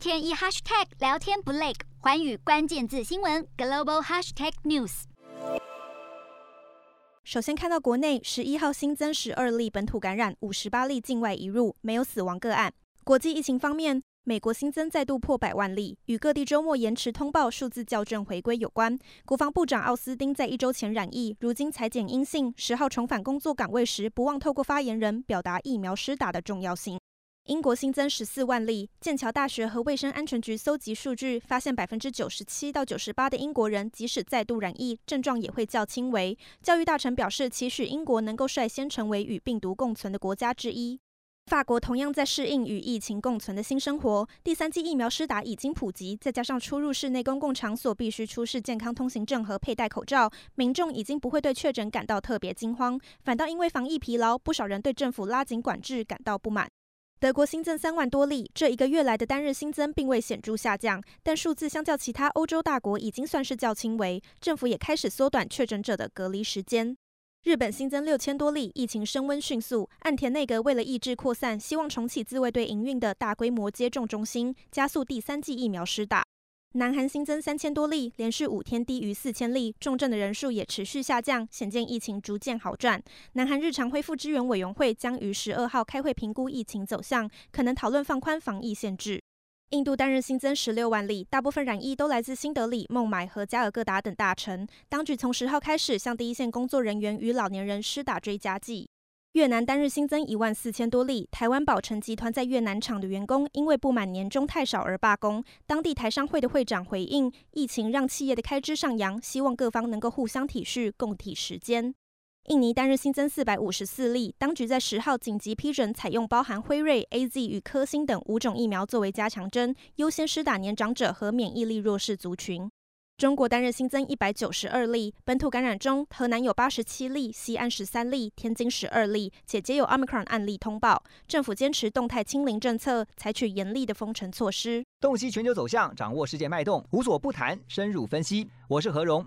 天一 hashtag 聊天不累，寰宇关键字新闻 global hashtag news。首先看到国内十一号新增十二例本土感染，五十八例境外移入，没有死亡个案。国际疫情方面，美国新增再度破百万例，与各地周末延迟通报数字校正回归有关。国防部长奥斯汀在一周前染疫，如今裁检阴性，十号重返工作岗位时，不忘透过发言人表达疫苗施打的重要性。英国新增十四万例，剑桥大学和卫生安全局搜集数据，发现百分之九十七到九十八的英国人即使再度染疫，症状也会较轻微。教育大臣表示，期许英国能够率先成为与病毒共存的国家之一。法国同样在适应与疫情共存的新生活，第三剂疫苗施打已经普及，再加上出入室内公共场所必须出示健康通行证和佩戴口罩，民众已经不会对确诊感到特别惊慌，反倒因为防疫疲劳，不少人对政府拉紧管制感到不满。德国新增三万多例，这一个月来的单日新增并未显著下降，但数字相较其他欧洲大国已经算是较轻微，政府也开始缩短确诊者的隔离时间。日本新增六千多例，疫情升温迅速。岸田内阁为了抑制扩散，希望重启自卫队营运的大规模接种中心，加速第三季疫苗施打。南韩新增三千多例，连续五天低于四千例，重症的人数也持续下降，显见疫情逐渐好转。南韩日常恢复支援委员会将于十二号开会评估疫情走向，可能讨论放宽防疫限制。印度单日新增十六万例，大部分染疫都来自新德里、孟买和加尔各答等大城。当局从十号开始向第一线工作人员与老年人施打追加剂。越南单日新增一万四千多例，台湾宝成集团在越南厂的员工因为不满年终太少而罢工。当地台商会的会长回应，疫情让企业的开支上扬，希望各方能够互相体恤，共体时间。印尼单日新增四百五十四例，当局在十号紧急批准采用包含辉瑞、AZ 与科兴等五种疫苗作为加强针，优先施打年长者和免疫力弱势族群。中国单日新增一百九十二例，本土感染中，河南有八十七例，西安十三例，天津十二例，且皆有 Omicron 案例通报。政府坚持动态清零政策，采取严厉的封城措施。洞悉全球走向，掌握世界脉动，无所不谈，深入分析。我是何荣。